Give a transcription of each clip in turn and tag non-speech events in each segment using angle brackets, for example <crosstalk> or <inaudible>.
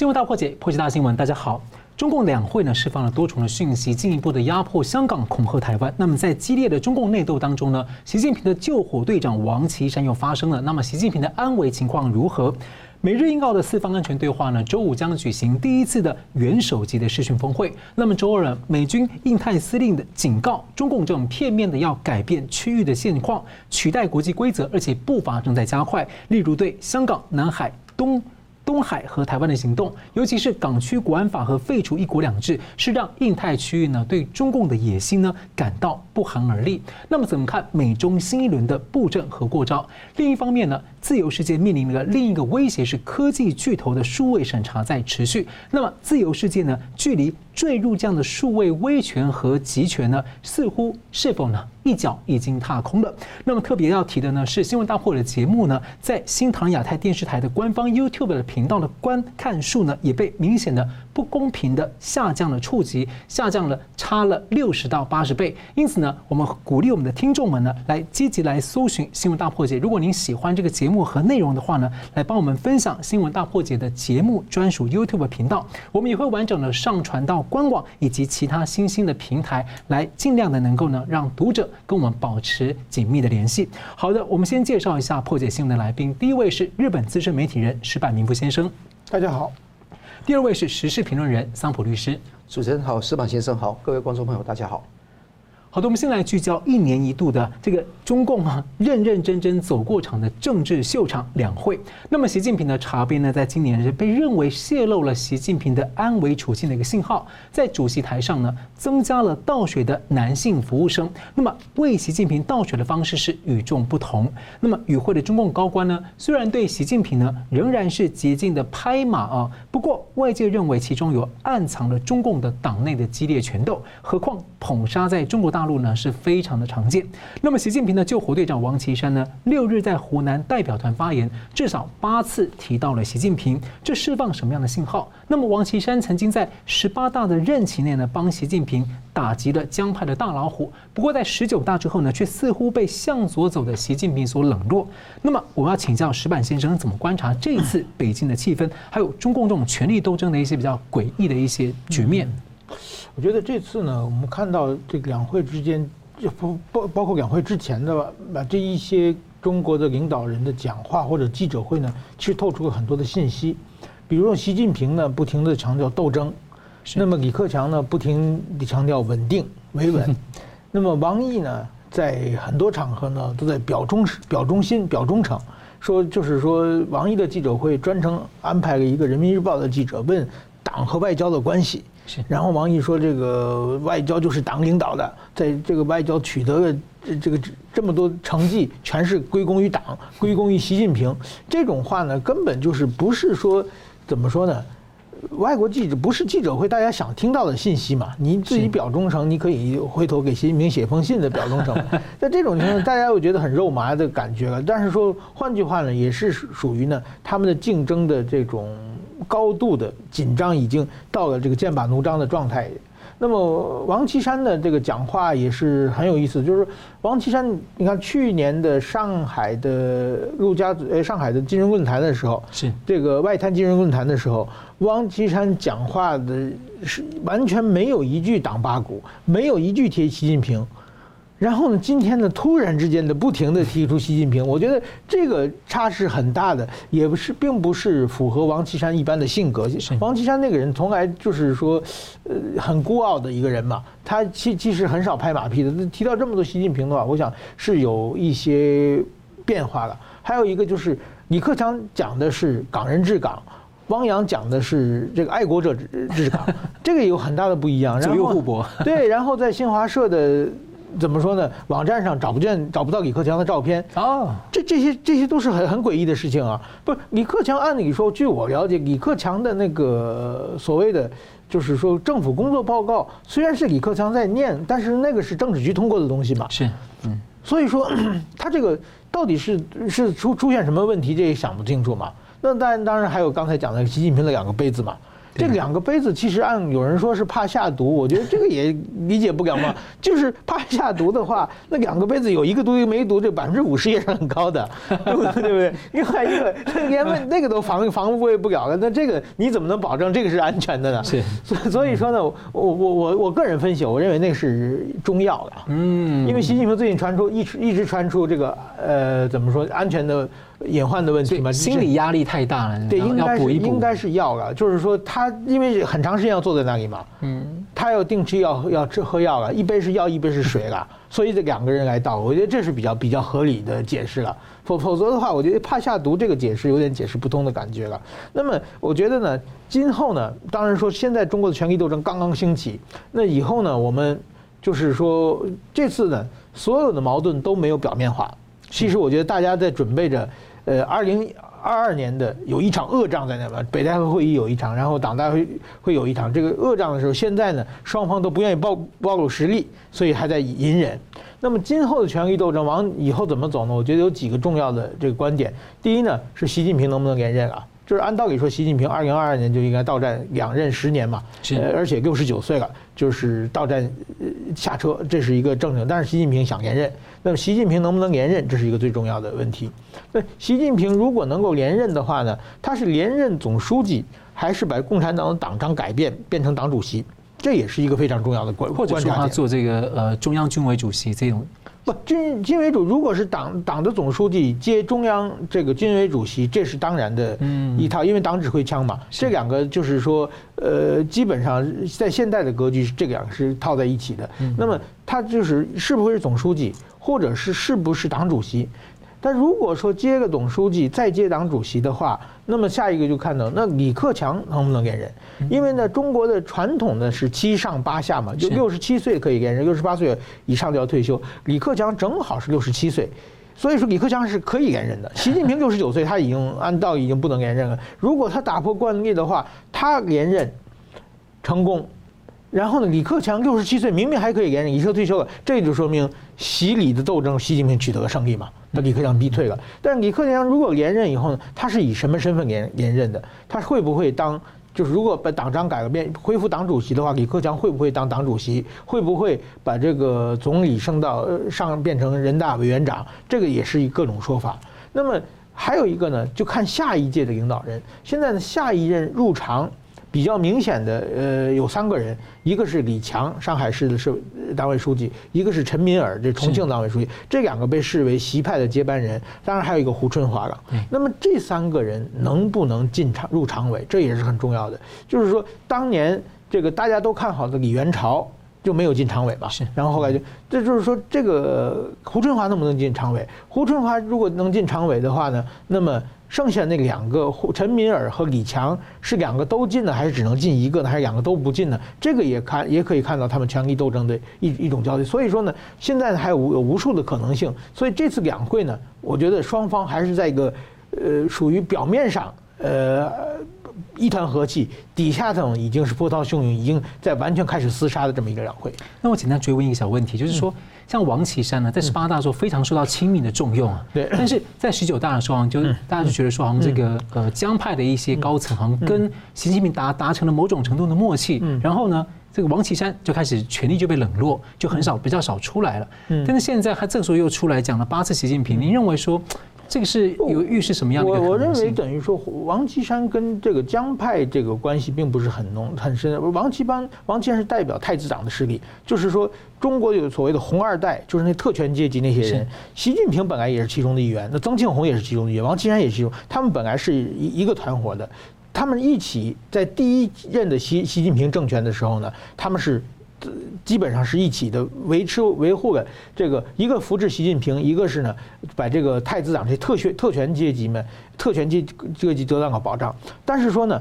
新闻大破解，破解大新闻。大家好，中共两会呢释放了多重的讯息，进一步的压迫香港，恐吓台湾。那么在激烈的中共内斗当中呢，习近平的救火队长王岐山又发声了。那么习近平的安危情况如何？美日印澳的四方安全对话呢，周五将举行第一次的元首级的视讯峰会。那么周二呢，美军印太司令的警告，中共这种片面的要改变区域的现况，取代国际规则，而且步伐正在加快。例如对香港、南海、东。东海和台湾的行动，尤其是港区国安法和废除一国两制，是让印太区域呢对中共的野心呢感到不寒而栗。那么怎么看美中新一轮的布阵和过招？另一方面呢，自由世界面临的另一个威胁是科技巨头的数位审查在持续。那么自由世界呢，距离坠入这样的数位威权和集权呢，似乎是否呢？一脚已经踏空了。那么特别要提的呢是，新闻大破解的节目呢，在新唐亚太电视台的官方 YouTube 的频道的观看数呢，也被明显的不公平的下降了触及，下降了差了六十到八十倍。因此呢，我们鼓励我们的听众们呢，来积极来搜寻新闻大破解。如果您喜欢这个节目和内容的话呢，来帮我们分享新闻大破解的节目专属 YouTube 频道。我们也会完整的上传到官网以及其他新兴的平台，来尽量的能够呢，让读者。跟我们保持紧密的联系。好的，我们先介绍一下破解新闻的来宾。第一位是日本资深媒体人石板明夫先生，大家好。第二位是时事评论人桑普律师，主持人好，石板先生好，各位观众朋友大家好。好的，我们先来聚焦一年一度的这个中共啊认认真真走过场的政治秀场两会。那么习近平的茶杯呢，在今年是被认为泄露了习近平的安危处境的一个信号，在主席台上呢增加了倒水的男性服务生。那么为习近平倒水的方式是与众不同。那么与会的中共高官呢，虽然对习近平呢仍然是竭尽的拍马啊，不过外界认为其中有暗藏了中共的党内的激烈权斗。何况捧杀在中国大。大陆呢是非常的常见。那么，习近平的救火队长王岐山呢，六日在湖南代表团发言，至少八次提到了习近平，这释放什么样的信号？那么，王岐山曾经在十八大的任期内呢，帮习近平打击了江派的大老虎。不过，在十九大之后呢，却似乎被向左走的习近平所冷落。那么，我们要请教石板先生，怎么观察这一次北京的气氛，还有中共这种权力斗争的一些比较诡异的一些局面？我觉得这次呢，我们看到这个两会之间，就包包包括两会之前的吧这一些中国的领导人的讲话或者记者会呢，其实透出了很多的信息。比如说习近平呢，不停地强调斗争；那么李克强呢，不停地强调稳定维稳；<laughs> 那么王毅呢，在很多场合呢，都在表忠表忠心、表忠诚，说就是说王毅的记者会专程安排了一个人民日报的记者问党和外交的关系。然后王毅说：“这个外交就是党领导的，在这个外交取得的这这个这么多成绩，全是归功于党，归功于习近平。这种话呢，根本就是不是说怎么说呢？外国记者不是记者会，大家想听到的信息嘛？你自己表忠诚，你可以回头给习近平写封信的表忠诚。<laughs> 在这种情况，大家又觉得很肉麻的感觉了。但是说换句话呢，也是属于呢他们的竞争的这种。”高度的紧张已经到了这个剑拔弩张的状态。那么王岐山的这个讲话也是很有意思，就是王岐山，你看去年的上海的陆家嘴，呃，上海的金融论坛的时候，是这个外滩金融论坛的时候，王岐山讲话的是完全没有一句党八股，没有一句提习近平。然后呢，今天呢，突然之间的不停的提出习近平，<laughs> 我觉得这个差是很大的，也不是，并不是符合王岐山一般的性格。王岐山那个人从来就是说，呃，很孤傲的一个人嘛，他其其实很少拍马屁的。提到这么多习近平的话，我想是有一些变化了。还有一个就是李克强讲的是港人治港，汪洋讲的是这个爱国者治治港，这个有很大的不一样。左右互搏。对，然后在新华社的。怎么说呢？网站上找不见、找不到李克强的照片啊！这这些这些都是很很诡异的事情啊！不是李克强，按理说，据我了解，李克强的那个所谓的，就是说政府工作报告，虽然是李克强在念，但是那个是政治局通过的东西嘛。是，嗯。所以说，<clears throat> 他这个到底是是出出现什么问题，这也想不清楚嘛。那当然，当然还有刚才讲的习近平的两个杯子嘛。这两个杯子其实按有人说是怕下毒，我觉得这个也理解不了嘛。<laughs> 就是怕下毒的话，那两个杯子有一个毒一个没毒，这百分之五十也是很高的，对不对？不对？另外一个连问 <laughs> 那个都防防护不了了，那这个你怎么能保证这个是安全的呢？是。所以说呢，我我我我个人分析，我认为那是中药了。嗯。因为习近平最近传出一直一直传出这个呃怎么说安全的。隐患的问题嘛，心理压力太大了。对，应该是补一补应该是要了，就是说他因为很长时间要坐在那里嘛，嗯，他要定期要要吃喝药了，一杯是药，一杯是水了，所以这两个人来倒，我觉得这是比较比较合理的解释了。否否则的话，我觉得怕下毒这个解释有点解释不通的感觉了。那么我觉得呢，今后呢，当然说现在中国的权力斗争刚刚兴起，那以后呢，我们就是说这次呢，所有的矛盾都没有表面化。其实我觉得大家在准备着。呃，二零二二年的有一场恶仗在那边，北戴河会议有一场，然后党大会会有一场。这个恶仗的时候，现在呢，双方都不愿意暴暴露实力，所以还在隐忍。那么今后的权力斗争往以后怎么走呢？我觉得有几个重要的这个观点。第一呢，是习近平能不能连任啊？就是按道理说，习近平二零二二年就应该到站两任十年嘛，呃，而且六十九岁了，就是到站下车，这是一个正常。但是习近平想连任，那么习近平能不能连任，这是一个最重要的问题。那习近平如果能够连任的话呢，他是连任总书记，还是把共产党的党章改变变成党主席？这也是一个非常重要的关，或者说他做这个呃中央军委主席这种。不，军军委主如果是党党的总书记接中央这个军委主席，这是当然的一套，因为党指挥枪嘛。这两个就是说，呃，基本上在现代的格局，这两个是套在一起的。那么他就是是不是总书记，或者是是不是党主席？但如果说接个总书记再接党主席的话，那么下一个就看到那李克强能不能连任？因为呢，中国的传统呢是七上八下嘛，就六十七岁可以连任，六十八岁以上就要退休。李克强正好是六十七岁，所以说李克强是可以连任的。<laughs> 习近平六十九岁，他已经按道理已经不能连任了。如果他打破惯例的话，他连任成功。然后呢，李克强六十七岁，明明还可以连任，已经退休了，这就说明习李的斗争，习近平取得了胜利嘛，把李克强逼退了。但李克强如果连任以后呢，他是以什么身份连连任的？他会不会当？就是如果把党章改了变，恢复党主席的话，李克强会不会当党主席？会不会把这个总理升到上变成人大委员长？这个也是各种说法。那么还有一个呢，就看下一届的领导人。现在呢，下一任入常。比较明显的，呃，有三个人，一个是李强，上海市的市党委书记；一个是陈敏尔，这重庆党委书记。这两个被视为习派的接班人。当然还有一个胡春华了。那么这三个人能不能进常入常委，这也是很重要的。就是说，当年这个大家都看好的李元朝就没有进常委吧？是。然后后来就，这就是说，这个胡春华能不能进常委？胡春华如果能进常委的话呢，那么。剩下那两个陈敏尔和李强是两个都进呢，还是只能进一个呢？还是两个都不进呢？这个也看也可以看到他们权力斗争的一一种焦虑。所以说呢，现在还有有无数的可能性。所以这次两会呢，我觉得双方还是在一个呃属于表面上呃一团和气，底下这种已经是波涛汹涌，已经在完全开始厮杀的这么一个两会。那我简单追问一个小问题，就是说。嗯像王岐山呢，在十八大的时候非常受到亲民的重用啊。对。但是在十九大的时候，就大家就觉得说，好像这个呃江派的一些高层，好像跟习近平达达成了某种程度的默契。然后呢，这个王岐山就开始权力就被冷落，就很少比较少出来了。但是现在他这个时候又出来讲了八次习近平，您认为说？这个是有预示什么样的？我我认为等于说，王岐山跟这个江派这个关系并不是很浓很深。王岐班王岐山是代表太子党的势力，就是说中国有所谓的红二代，就是那特权阶级那些人。习近平本来也是其中的一员，那曾庆红也是其中的一员，王岐山也是其中。他们本来是一一个团伙的，他们一起在第一任的习习近平政权的时候呢，他们是。基本上是一起的维持维护的这个一个扶持习近平，一个是呢把这个太子党这些特权特权阶级们特权阶阶级得到了保障。但是说呢，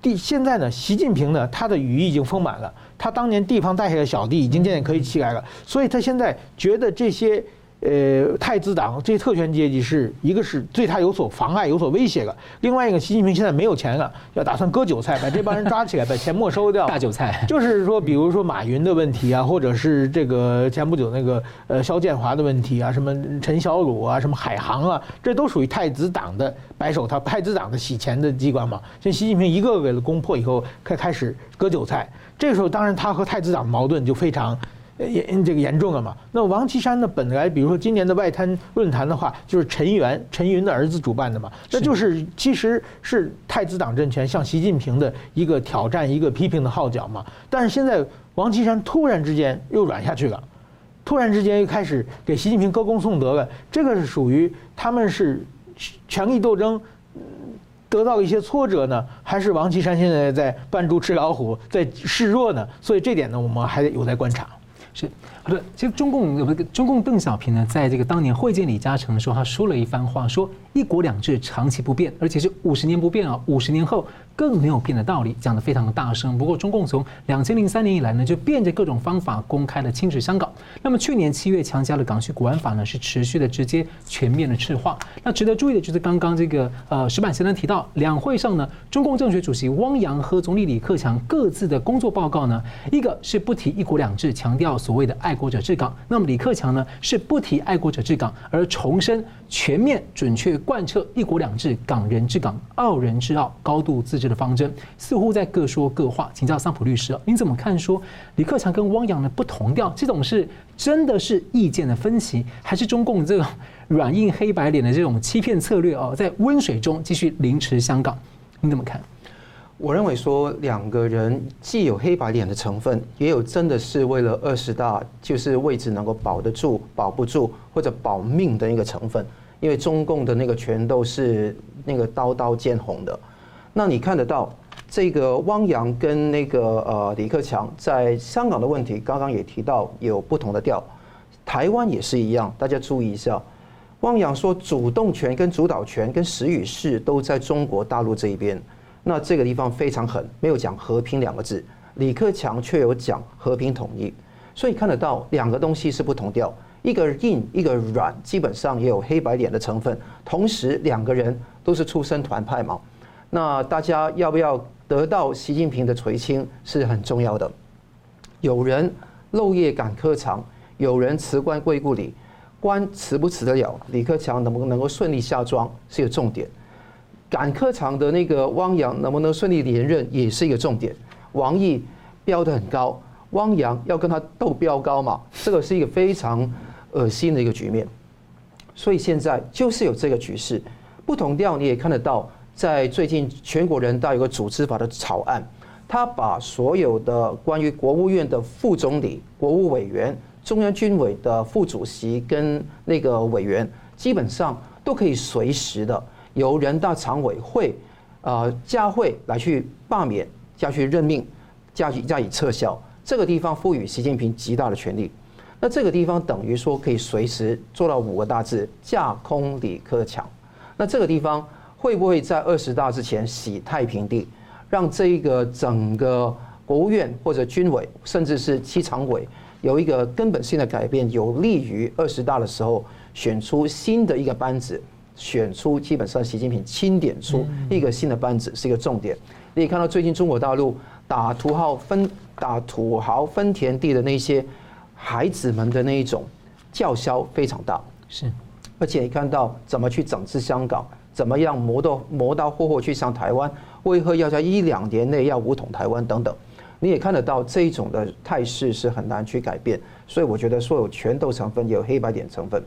第现在呢，习近平呢他的羽翼已经丰满了，他当年地方带下的小弟已经渐渐可以起来了，所以他现在觉得这些呃，太子党这些特权阶级是一个是对他有所妨碍、有所威胁的；另外一个，习近平现在没有钱了，要打算割韭菜，把这帮人抓起来，把钱没收掉。<laughs> 大韭菜就是说，比如说马云的问题啊，或者是这个前不久那个呃肖建华的问题啊，什么陈小鲁啊，什么海航啊，这都属于太子党的白手套，太子党的洗钱的机关嘛。像习近平一个个的攻破以后，开开始割韭菜，这个时候当然他和太子党矛盾就非常。严这个严重了嘛？那王岐山呢？本来比如说今年的外滩论坛的话，就是陈元陈云的儿子主办的嘛，那就是其实是太子党政权向习近平的一个挑战、一个批评的号角嘛。但是现在王岐山突然之间又软下去了，突然之间又开始给习近平歌功颂德了。这个是属于他们是权力斗争得到一些挫折呢，还是王岐山现在在扮猪吃老虎，在示弱呢？所以这点呢，我们还有待观察。是好的，其实中共有个中共邓小平呢，在这个当年会见李嘉诚的时候，他说了一番话，说一国两制长期不变，而且是五十年不变啊，五十年后。更没有变的道理，讲得非常的大声。不过，中共从两千零三年以来呢，就变着各种方法公开的侵蚀香港。那么，去年七月强加的港区国安法呢，是持续的直接全面的赤化。那值得注意的就是刚刚这个呃石板先生提到，两会上呢，中共政协主席汪洋和总理李克强各自的工作报告呢，一个是不提一国两制，强调所谓的爱国者治港。那么李克强呢，是不提爱国者治港，而重申全面准确贯彻一国两制，港人治港，澳人治澳，高度自治。的方针似乎在各说各话，请教桑普律师啊，你怎么看？说李克强跟汪洋的不同调，这种是真的是意见的分歧，还是中共这种软硬黑白脸的这种欺骗策略哦？在温水中继续凌迟香港，你怎么看？我认为说两个人既有黑白脸的成分，也有真的是为了二十大就是位置能够保得住、保不住或者保命的一个成分，因为中共的那个拳头是那个刀刀见红的。那你看得到这个汪洋跟那个呃李克强在香港的问题，刚刚也提到有不同的调，台湾也是一样，大家注意一下。汪洋说主动权跟主导权跟时与势都在中国大陆这一边，那这个地方非常狠，没有讲和平两个字。李克强却有讲和平统一，所以看得到两个东西是不同调，一个硬一个软，基本上也有黑白脸的成分，同时两个人都是出身团派嘛。那大家要不要得到习近平的垂青是很重要的。有人漏夜赶科场，有人辞官归故里，官辞不辞得了？李克强能不能够顺利下庄是一个重点。赶科场的那个汪洋能不能顺利连任也是一个重点。王毅飙得很高，汪洋要跟他斗飙高嘛？这个是一个非常恶心的一个局面。所以现在就是有这个局势，不同调你也看得到。在最近全国人大有个组织法的草案，他把所有的关于国务院的副总理、国务委员、中央军委的副主席跟那个委员，基本上都可以随时的由人大常委会啊加会来去罢免、加去任命、加去加以撤销。这个地方赋予习近平极大的权力。那这个地方等于说可以随时做到五个大字：架空李克强。那这个地方。会不会在二十大之前洗太平地，让这一个整个国务院或者军委，甚至是七常委有一个根本性的改变，有利于二十大的时候选出新的一个班子，选出基本上习近平钦点出一个新的班子是一个重点。你也看到最近中国大陆打土豪分打土豪分田地的那些孩子们的那一种叫嚣非常大，是，而且你看到怎么去整治香港。怎么样磨到磨刀霍霍去上台湾？为何要在一两年内要武统台湾等等？你也看得到这一种的态势是很难去改变，所以我觉得说有拳头成分，也有黑白点成分。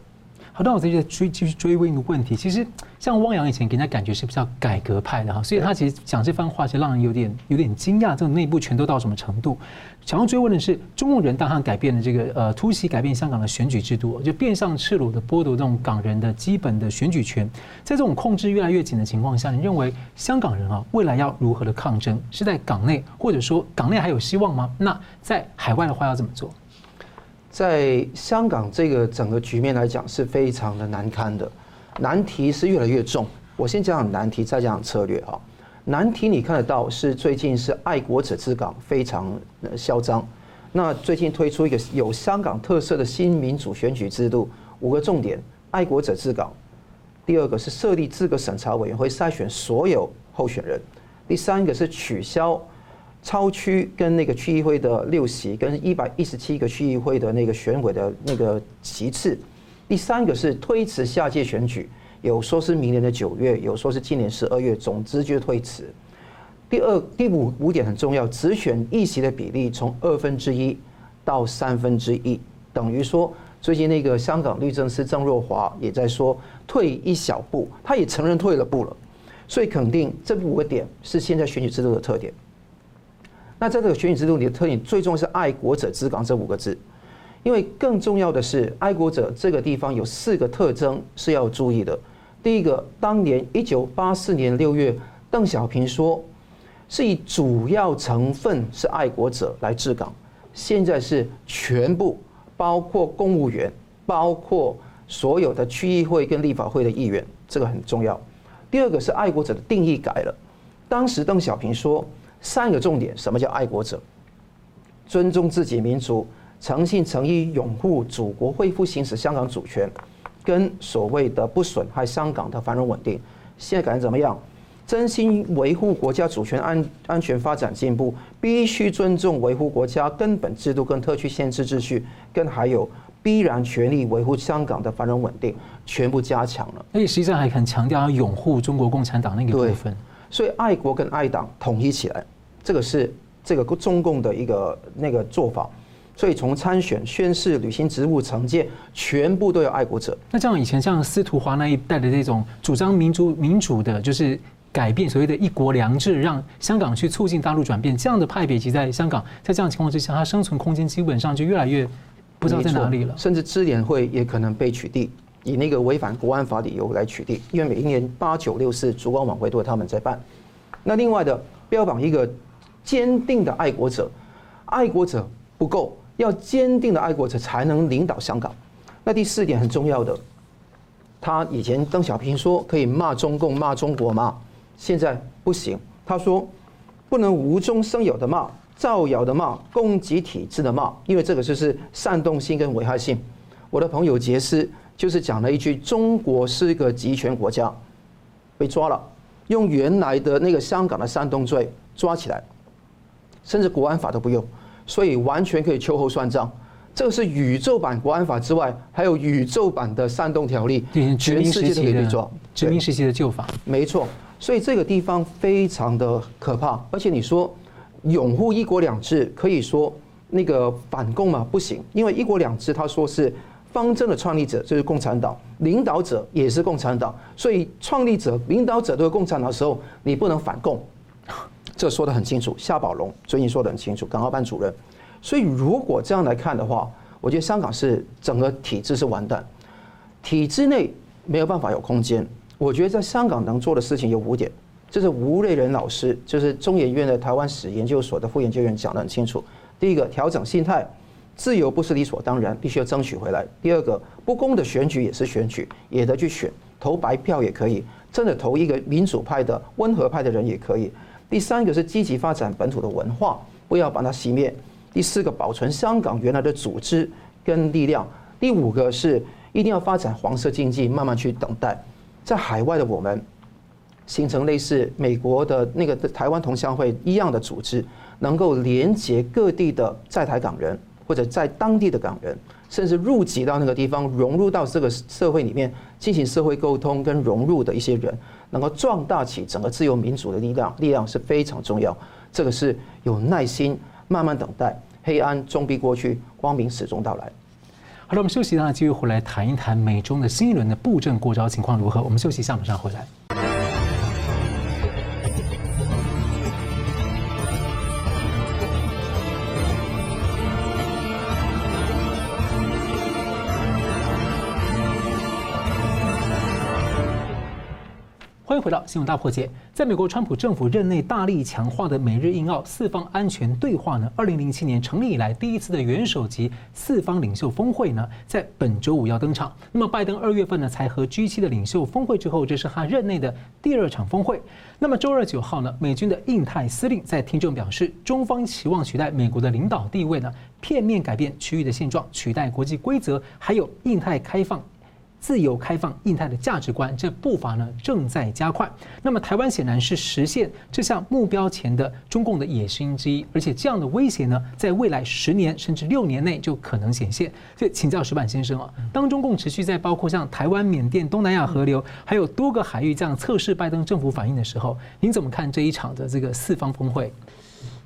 好，那我再追继续追问一个问题，其实像汪洋以前给人家感觉是比较改革派的哈，所以他其实讲这番话其实让人有点有点惊讶，这种内部全都到什么程度？想要追问的是，中共人大他改变了这个呃突袭改变香港的选举制度，就变相赤裸的剥夺这种港人的基本的选举权，在这种控制越来越紧的情况下，你认为香港人啊未来要如何的抗争？是在港内，或者说港内还有希望吗？那在海外的话要怎么做？在香港这个整个局面来讲是非常的难堪的，难题是越来越重。我先讲讲难题，再讲讲策略哈。难题你看得到是最近是爱国者治港非常嚣张，那最近推出一个有香港特色的新民主选举制度，五个重点：爱国者治港；第二个是设立资格审查委员会筛选所有候选人；第三个是取消超区跟那个区议会的六席跟一百一十七个区议会的那个选委的那个席次；第三个是推迟下届选举，有说是明年的九月，有说是今年十二月，总之就推迟。第二、第五五点很重要，直选议席的比例从二分之一到三分之一，等于说，最近那个香港律政司郑若华也在说退一小步，他也承认退了步了，所以肯定这五个点是现在选举制度的特点。那在这个选举制度里的特点，最重要是爱国者治港这五个字，因为更重要的是爱国者这个地方有四个特征是要注意的。第一个，当年一九八四年六月，邓小平说。是以主要成分是爱国者来治港，现在是全部包括公务员，包括所有的区议会跟立法会的议员，这个很重要。第二个是爱国者的定义改了，当时邓小平说三个重点，什么叫爱国者？尊重自己民族，诚信诚意拥护祖国恢复行使香港主权，跟所谓的不损害香港的繁荣稳定。现在感觉怎么样？真心维护国家主权安安全发展进步，必须尊重维护国家根本制度跟特区宪制秩序，跟还有必然全力维护香港的繁荣稳定，全部加强了。而且实际上还很强调要拥护中国共产党那个部分。所以爱国跟爱党统一起来，这个是这个中共的一个那个做法。所以从参选、宣誓、履行职务、惩戒，全部都有爱国者。那这样以前像司徒华那一代的这种主张民主民主的，就是。改变所谓的一国两制，让香港去促进大陆转变，这样的派别，其实在香港，在这样情况之下，它生存空间基本上就越来越不知道在哪里了。甚至支联会也可能被取缔，以那个违反国安法理由来取缔，因为每一年八九六四烛光晚会都是他们在办。那另外的标榜一个坚定的爱国者，爱国者不够，要坚定的爱国者才能领导香港。那第四点很重要的，他以前邓小平说可以骂中共、骂中国吗？现在不行，他说不能无中生有的骂、造谣的骂、攻击体制的骂，因为这个就是煽动性跟危害性。我的朋友杰斯就是讲了一句：“中国是一个集权国家，被抓了，用原来的那个香港的煽动罪抓起来，甚至国安法都不用，所以完全可以秋后算账。这个是宇宙版国安法之外，还有宇宙版的煽动条例，全世界都可以被抓。殖民时期的旧法，没错。”所以这个地方非常的可怕，而且你说拥护一国两制，可以说那个反共嘛？不行，因为一国两制他说是方针的创立者就是共产党，领导者也是共产党，所以创立者、领导者都是共产党的时候，你不能反共，这说得很清楚。夏宝龙最近说得很清楚，港澳办主任。所以如果这样来看的话，我觉得香港是整个体制是完蛋，体制内没有办法有空间。我觉得在香港能做的事情有五点，这是吴瑞仁老师，就是中研院的台湾史研究所的副研究员讲得很清楚。第一个，调整心态，自由不是理所当然，必须要争取回来。第二个，不公的选举也是选举，也得去选，投白票也可以，真的投一个民主派的、温和派的人也可以。第三个是积极发展本土的文化，不要把它熄灭。第四个，保存香港原来的组织跟力量。第五个是一定要发展黄色经济，慢慢去等待。在海外的我们，形成类似美国的那个台湾同乡会一样的组织，能够连接各地的在台港人或者在当地的港人，甚至入籍到那个地方，融入到这个社会里面，进行社会沟通跟融入的一些人，能够壮大起整个自由民主的力量，力量是非常重要。这个是有耐心，慢慢等待，黑暗终必过去，光明始终到来。好了，我们休息一下，继续回来谈一谈美中的新一轮的布阵过招情况如何？我们休息一下，马上回来。回到新闻大破解。在美国川普政府任内大力强化的美日印澳四方安全对话呢，二零零七年成立以来第一次的元首级四方领袖峰会呢，在本周五要登场。那么拜登二月份呢才和 G7 的领袖峰会之后，这是他任内的第二场峰会。那么周二九号呢，美军的印太司令在听证表示，中方期望取代美国的领导地位呢，片面改变区域的现状，取代国际规则，还有印太开放。自由开放印太的价值观，这步伐呢正在加快。那么台湾显然是实现这项目标前的中共的野心之一，而且这样的威胁呢，在未来十年甚至六年内就可能显现。所以请教石板先生啊，当中共持续在包括像台湾、缅甸、东南亚河流，还有多个海域这样测试拜登政府反应的时候，您怎么看这一场的这个四方峰会？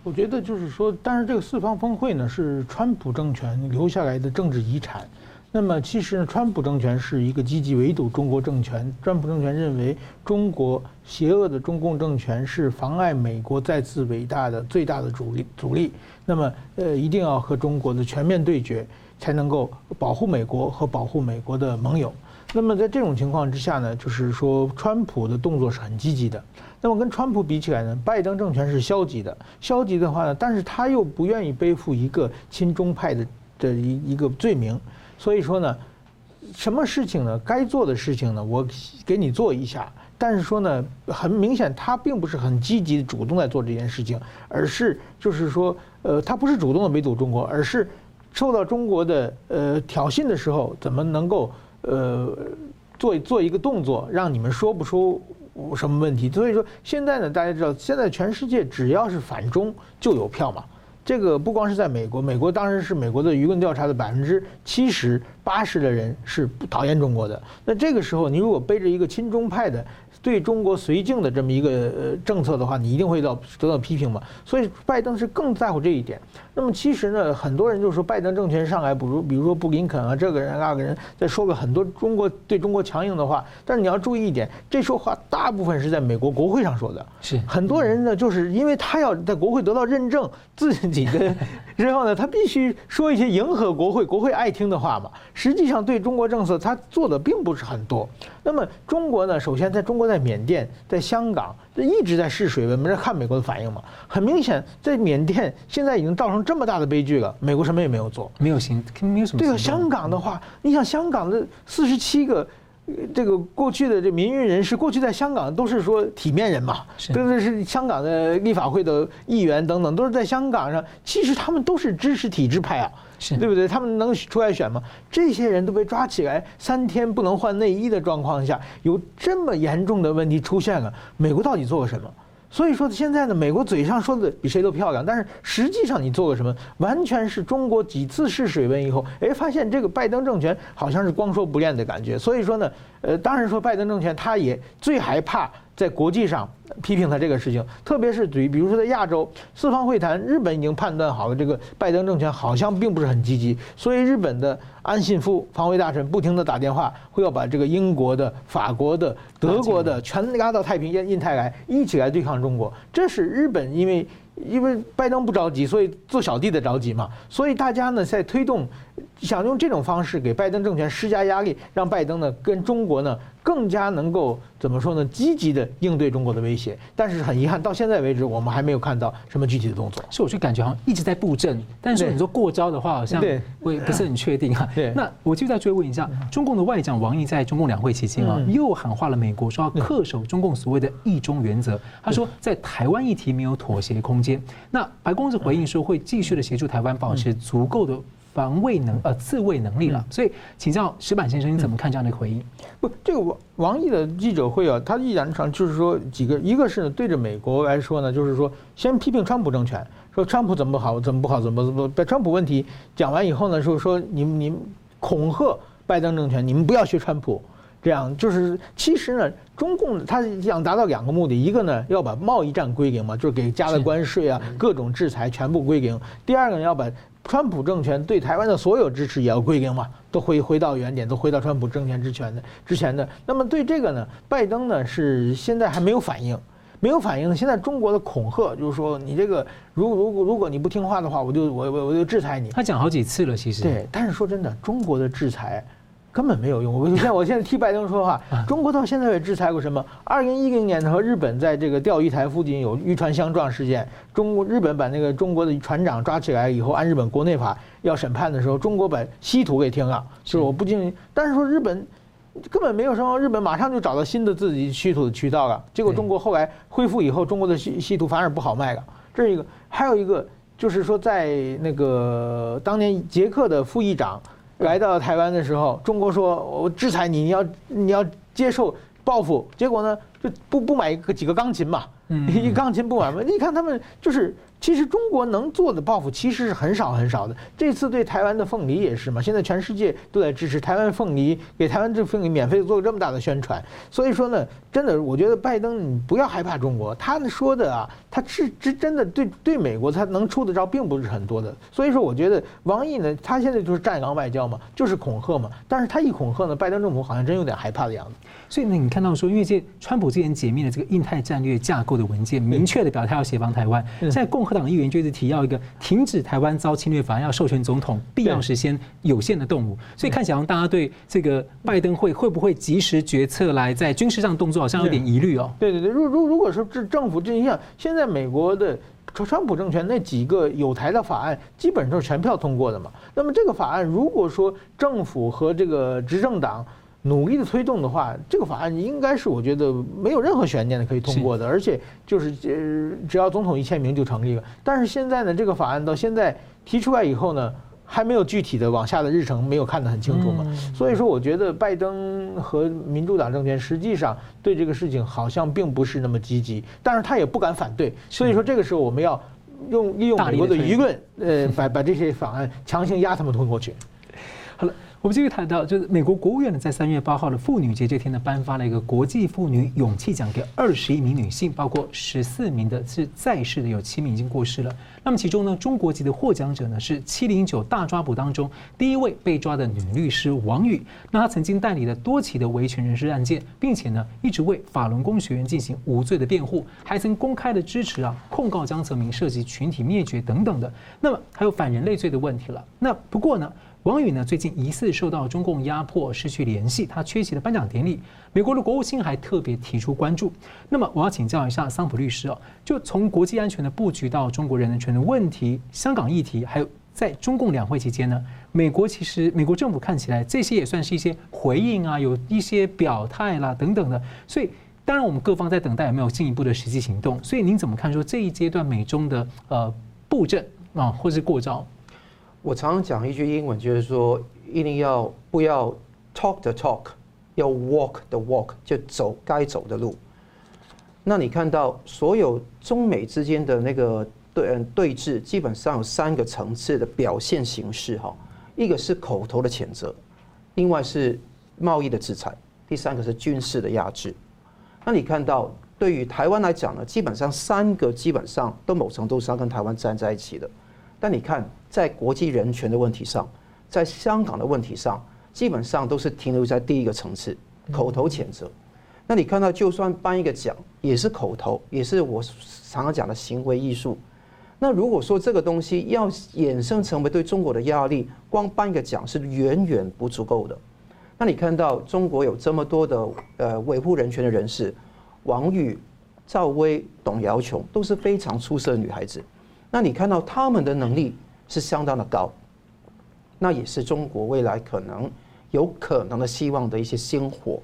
我觉得就是说，当然这个四方峰会呢是川普政权留下来的政治遗产。那么其实呢，川普政权是一个积极围堵中国政权。川普政权认为，中国邪恶的中共政权是妨碍美国再次伟大的最大的阻力阻力。那么，呃，一定要和中国的全面对决，才能够保护美国和保护美国的盟友。那么在这种情况之下呢，就是说，川普的动作是很积极的。那么跟川普比起来呢，拜登政权是消极的。消极的话呢，但是他又不愿意背负一个亲中派的的一一个罪名。所以说呢，什么事情呢？该做的事情呢，我给你做一下。但是说呢，很明显他并不是很积极主动在做这件事情，而是就是说，呃，他不是主动的围堵中国，而是受到中国的呃挑衅的时候，怎么能够呃做做一个动作，让你们说不出什么问题？所以说现在呢，大家知道，现在全世界只要是反中就有票嘛。这个不光是在美国，美国当时是美国的舆论调查的百分之七十八十的人是不讨厌中国的。那这个时候，你如果背着一个亲中派的，对中国绥靖的这么一个呃政策的话，你一定会到得到批评嘛。所以拜登是更在乎这一点。那么其实呢，很多人就说拜登政权上来，不如比如说布林肯啊，这个人那个人在说个很多中国对中国强硬的话。但是你要注意一点，这说话大部分是在美国国会上说的。是很多人呢，就是因为他要在国会得到认证，自己的 <laughs> 之后呢，他必须说一些迎合国会、国会爱听的话嘛。实际上对中国政策他做的并不是很多。那么中国呢，首先在中国在缅甸、在香港，这一直在试水温，没人看美国的反应嘛。很明显，在缅甸现在已经造成这么大的悲剧了，美国什么也没有做，没有行，没有什么。这个香港的话，你想香港的四十七个这个过去的这民运人士，过去在香港都是说体面人嘛，都是是香港的立法会的议员等等，都是在香港上，其实他们都是支持体制派啊。对不对？他们能出来选吗？这些人都被抓起来，三天不能换内衣的状况下，有这么严重的问题出现了，美国到底做了什么？所以说现在呢，美国嘴上说的比谁都漂亮，但是实际上你做了什么？完全是中国几次试水温以后，哎，发现这个拜登政权好像是光说不练的感觉。所以说呢，呃，当然说拜登政权他也最害怕。在国际上批评他这个事情，特别是对于比如说在亚洲四方会谈，日本已经判断好了，这个拜登政权好像并不是很积极，所以日本的安信夫防卫大臣不停地打电话，会要把这个英国的、法国的、德国的全拉到太平洋、印太来，一起来对抗中国。这是日本因为因为拜登不着急，所以做小弟的着急嘛，所以大家呢在推动，想用这种方式给拜登政权施加压力，让拜登呢跟中国呢。更加能够怎么说呢？积极的应对中国的威胁，但是很遗憾，到现在为止，我们还没有看到什么具体的动作。所以，我就感觉好像一直在布阵，但是你说过招的话，好像我也不是很确定啊。<laughs> 对，那我就再追问一下，中共的外长王毅在中共两会期间啊，又喊话了美国，说要恪守中共所谓的“一中”原则。他说，在台湾议题没有妥协空间。那白宫是回应说，会继续的协助台湾保持足够的。防卫能呃自卫能力了，所以请教石板先生，你怎么看这样的回应？不，这个王王毅的记者会啊，他毅然上就是说几个，一个是呢对着美国来说呢，就是说先批评川普政权，说川普怎么不好，怎么不好，怎么怎么把川普问题讲完以后呢，说说你们你们恐吓拜登政权，你们不要学川普，这样就是其实呢，中共他想达到两个目的，一个呢要把贸易战归零嘛，就是给加了关税啊，各种制裁全部归零；第二个呢要把。川普政权对台湾的所有支持也要归零嘛，都回回到原点，都回到川普政权之前的之前的。那么对这个呢，拜登呢是现在还没有反应，没有反应呢。现在中国的恐吓就是说，你这个如如果如果你不听话的话，我就我我我就制裁你。他讲好几次了，其实。对，但是说真的，中国的制裁根本没有用。我现在我现在替拜登说话，中国到现在也制裁过什么？二零一零年和日本在这个钓鱼台附近有渔船相撞事件，中国日本把那个中国的船长抓起来以后，按日本国内法要审判的时候，中国把稀土给停了，就是我不进。但是说日本根本没有什么，日本马上就找到新的自己稀土的渠道了。结果中国后来恢复以后，中国的稀稀土反而不好卖了。这是一个，还有一个就是说，在那个当年捷克的副议长。来到台湾的时候，中国说：“我制裁你，你要你要接受报复。”结果呢，就不不买个几个钢琴嘛，一 <laughs> 钢琴不买嘛。你看他们就是。其实中国能做的报复其实是很少很少的。这次对台湾的凤梨也是嘛，现在全世界都在支持台湾凤梨，给台湾这凤梨免费做这么大的宣传。所以说呢，真的，我觉得拜登你不要害怕中国，他说的啊，他是真真的对对美国他能出的招并不是很多的。所以说，我觉得王毅呢，他现在就是战狼外交嘛，就是恐吓嘛。但是他一恐吓呢，拜登政府好像真有点害怕的样子。所以呢，你看到说，因为这川普之前解密了这个印太战略架构的文件，明确的表态要协防台湾。现在共和。党议员就是提要一个停止台湾遭侵略法案，要授权总统必要时先有限的动武，所以看起来大家对这个拜登会会不会及时决策来在军事上动作，好像有点疑虑哦。对对对，如如如果说这政府这一项，现在美国的川普政权那几个有台的法案，基本上是全票通过的嘛。那么这个法案，如果说政府和这个执政党。努力的推动的话，这个法案应该是我觉得没有任何悬念的可以通过的，而且就是呃，只要总统一签名就成立了。但是现在呢，这个法案到现在提出来以后呢，还没有具体的往下的日程没有看得很清楚嘛。所以说，我觉得拜登和民主党政权实际上对这个事情好像并不是那么积极，但是他也不敢反对。所以说，这个时候我们要用利用美国的舆论，呃，把把这些法案强行压他们通过去。好了。我们继续谈到，就是美国国务院呢，在三月八号的妇女节这天呢，颁发了一个国际妇女勇气奖给二十一名女性，包括十四名的是在世的，有七名已经过世了。那么其中呢，中国籍的获奖者呢是七零九大抓捕当中第一位被抓的女律师王宇。那她曾经代理了多起的维权人士案件，并且呢一直为法轮功学员进行无罪的辩护，还曾公开的支持啊控告江泽民涉及群体灭绝等等的。那么还有反人类罪的问题了。那不过呢？王宇呢，最近疑似受到中共压迫，失去联系，他缺席了颁奖典礼。美国的国务卿还特别提出关注。那么，我要请教一下桑普律师哦，就从国际安全的布局到中国人权的问题、香港议题，还有在中共两会期间呢，美国其实美国政府看起来这些也算是一些回应啊，有一些表态啦等等的。所以，当然我们各方在等待有没有进一步的实际行动。所以，您怎么看说这一阶段美中的呃布阵啊，或是过招？我常常讲一句英文，就是说一定要不要 talk the talk，要 walk the walk，就走该走的路。那你看到所有中美之间的那个对嗯对峙，基本上有三个层次的表现形式哈，一个是口头的谴责，另外是贸易的制裁，第三个是军事的压制。那你看到对于台湾来讲呢，基本上三个基本上都某程度上跟台湾站在一起的。但你看，在国际人权的问题上，在香港的问题上，基本上都是停留在第一个层次，口头谴责。那你看到，就算颁一个奖，也是口头，也是我常常讲的行为艺术。那如果说这个东西要衍生成为对中国的压力，光颁一个奖是远远不足够的。那你看到中国有这么多的呃维护人权的人士，王宇、赵薇、董瑶琼都是非常出色的女孩子。那你看到他们的能力是相当的高，那也是中国未来可能有可能的希望的一些星火。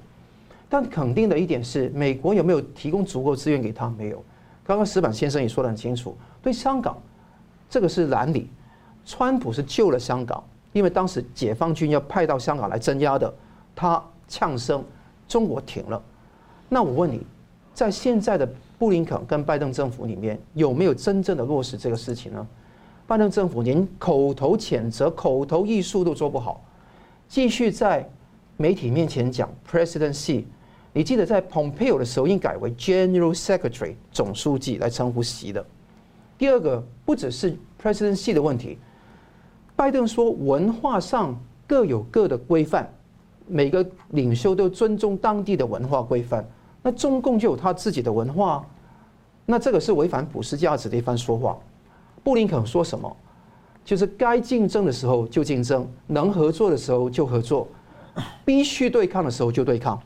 但肯定的一点是，美国有没有提供足够资源给他？没有。刚刚石板先生也说得很清楚，对香港这个是蓝理，川普是救了香港，因为当时解放军要派到香港来镇压的，他呛声，中国停了。那我问你，在现在的。布林肯跟拜登政府里面有没有真正的落实这个事情呢？拜登政府连口头谴责、口头艺术都做不好，继续在媒体面前讲 “presidency”。你记得在 Pompeo 的时候应改为 General Secretary 总书记来称呼习的。第二个不只是 presidency 的问题，拜登说文化上各有各的规范，每个领袖都尊重当地的文化规范。那中共就有他自己的文化，那这个是违反普世价值的一番说话。布林肯说什么？就是该竞争的时候就竞争，能合作的时候就合作。必须对抗的时候就对抗。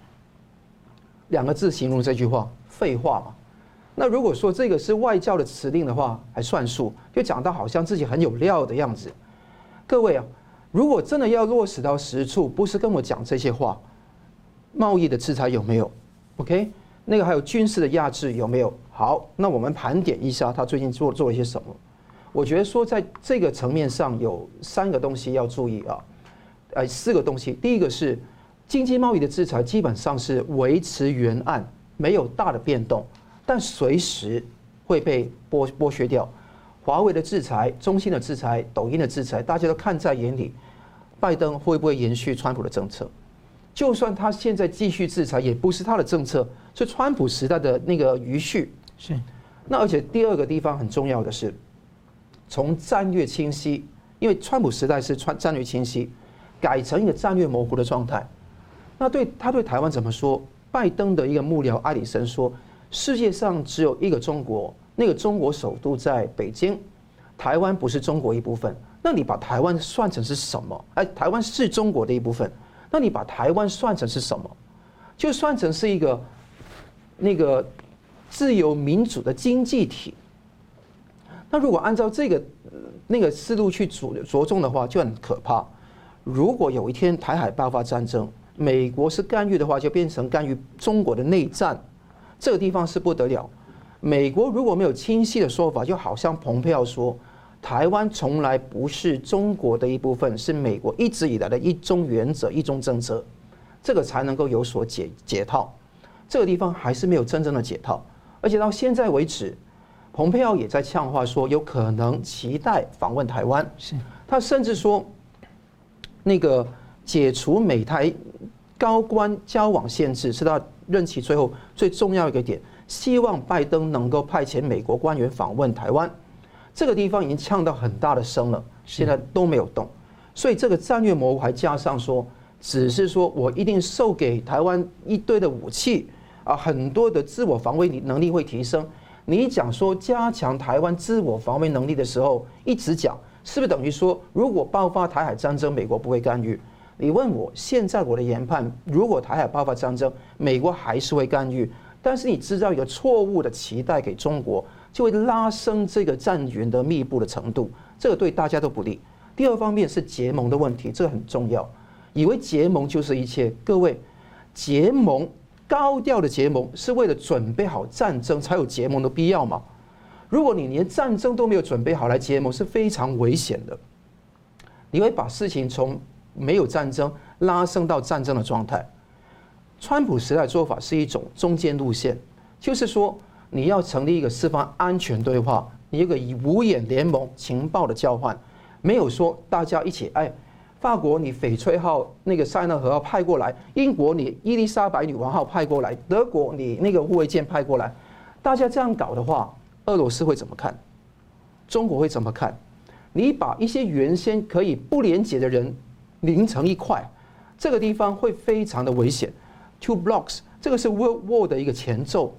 两个字形容这句话，废话嘛。那如果说这个是外教的辞令的话，还算数，就讲到好像自己很有料的样子。各位啊，如果真的要落实到实处，不是跟我讲这些话，贸易的制裁有没有？OK，那个还有军事的压制有没有？好，那我们盘点一下他最近做做了些什么。我觉得说在这个层面上有三个东西要注意啊，呃，四个东西。第一个是经济贸易的制裁基本上是维持原案，没有大的变动。但随时会被剥剥削掉，华为的制裁、中兴的制裁、抖音的制裁，大家都看在眼里。拜登会不会延续川普的政策？就算他现在继续制裁，也不是他的政策，是川普时代的那个余绪。是。那而且第二个地方很重要的是，从战略清晰，因为川普时代是川战略清晰，改成一个战略模糊的状态。那对他对台湾怎么说？拜登的一个幕僚艾里森说。世界上只有一个中国，那个中国首都在北京，台湾不是中国一部分。那你把台湾算成是什么？哎，台湾是中国的一部分。那你把台湾算成是什么？就算成是一个那个自由民主的经济体。那如果按照这个那个思路去着着重的话，就很可怕。如果有一天台海爆发战争，美国是干预的话，就变成干预中国的内战。这个地方是不得了。美国如果没有清晰的说法，就好像蓬佩奥说，台湾从来不是中国的一部分，是美国一直以来的一中原则、一中政策，这个才能够有所解解套。这个地方还是没有真正的解套，而且到现在为止，蓬佩奥也在呛话说，有可能期待访问台湾。是，他甚至说，那个解除美台高官交往限制是他。任期最后最重要一个点，希望拜登能够派遣美国官员访问台湾，这个地方已经呛到很大的声了，现在都没有动，所以这个战略模糊还加上说，只是说我一定授给台湾一堆的武器啊，很多的自我防卫能力会提升。你讲说加强台湾自我防卫能力的时候，一直讲，是不是等于说如果爆发台海战争，美国不会干预？你问我现在我的研判，如果台海爆发战争，美国还是会干预，但是你制造一个错误的期待给中国，就会拉升这个战云的密布的程度，这个对大家都不利。第二方面是结盟的问题，这个很重要，以为结盟就是一切，各位，结盟高调的结盟是为了准备好战争才有结盟的必要吗？如果你连战争都没有准备好来结盟，是非常危险的，你会把事情从。没有战争拉升到战争的状态，川普时代做法是一种中间路线，就是说你要成立一个四方安全对话，一个以五眼联盟情报的交换，没有说大家一起哎，法国你翡翠号那个塞纳河号派过来，英国你伊丽莎白女王号派过来，德国你那个护卫舰派过来，大家这样搞的话，俄罗斯会怎么看？中国会怎么看？你把一些原先可以不连结的人。拧成一块，这个地方会非常的危险。Two blocks，这个是 World War 的一个前奏。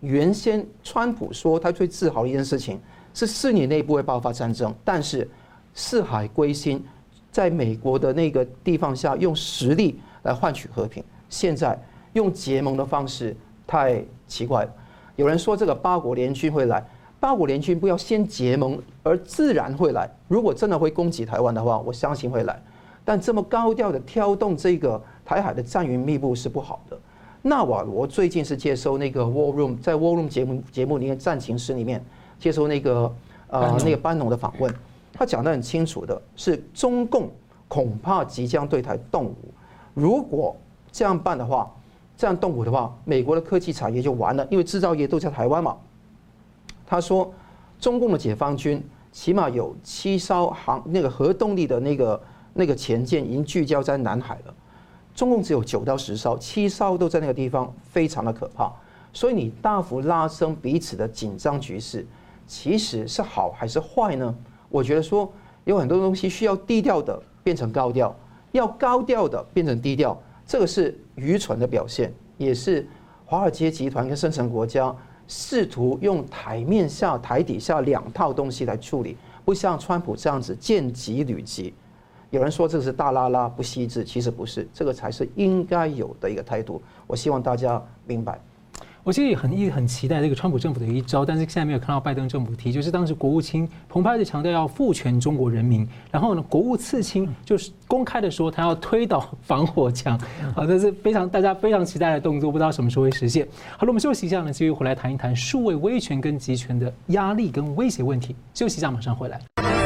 原先川普说他最自豪的一件事情是四年内不会爆发战争，但是四海归心，在美国的那个地方下用实力来换取和平。现在用结盟的方式太奇怪了。有人说这个八国联军会来，八国联军不要先结盟而自然会来。如果真的会攻击台湾的话，我相信会来。但这么高调的挑动这个台海的战云密布是不好的。纳瓦罗最近是接受那个 War Room，在 War Room 节目节目里面战情室里面接受那个呃那个班农的访问，他讲得很清楚的是，中共恐怕即将对台动武。如果这样办的话，这样动武的话，美国的科技产业就完了，因为制造业都在台湾嘛。他说，中共的解放军起码有七艘航那个核动力的那个。那个潜舰已经聚焦在南海了，中共只有九到十艘，七艘都在那个地方，非常的可怕。所以你大幅拉升彼此的紧张局势，其实是好还是坏呢？我觉得说有很多东西需要低调的变成高调，要高调的变成低调，这个是愚蠢的表现，也是华尔街集团跟深层国家试图用台面下、台底下两套东西来处理，不像川普这样子见机履机。有人说这个是大拉拉不细致，其实不是，这个才是应该有的一个态度。我希望大家明白。我其实也很一直很期待这个川普政府的一招，但是现在没有看到拜登政府提，就是当时国务卿蓬佩奥就强调要赋权中国人民，然后呢，国务次卿就是公开的说他要推倒防火墙，<laughs> 好，这是非常大家非常期待的动作，不知道什么时候会实现。好了，我们休息一下呢，继续回来谈一谈数位威权跟集权的压力跟威胁问题。休息一下，马上回来。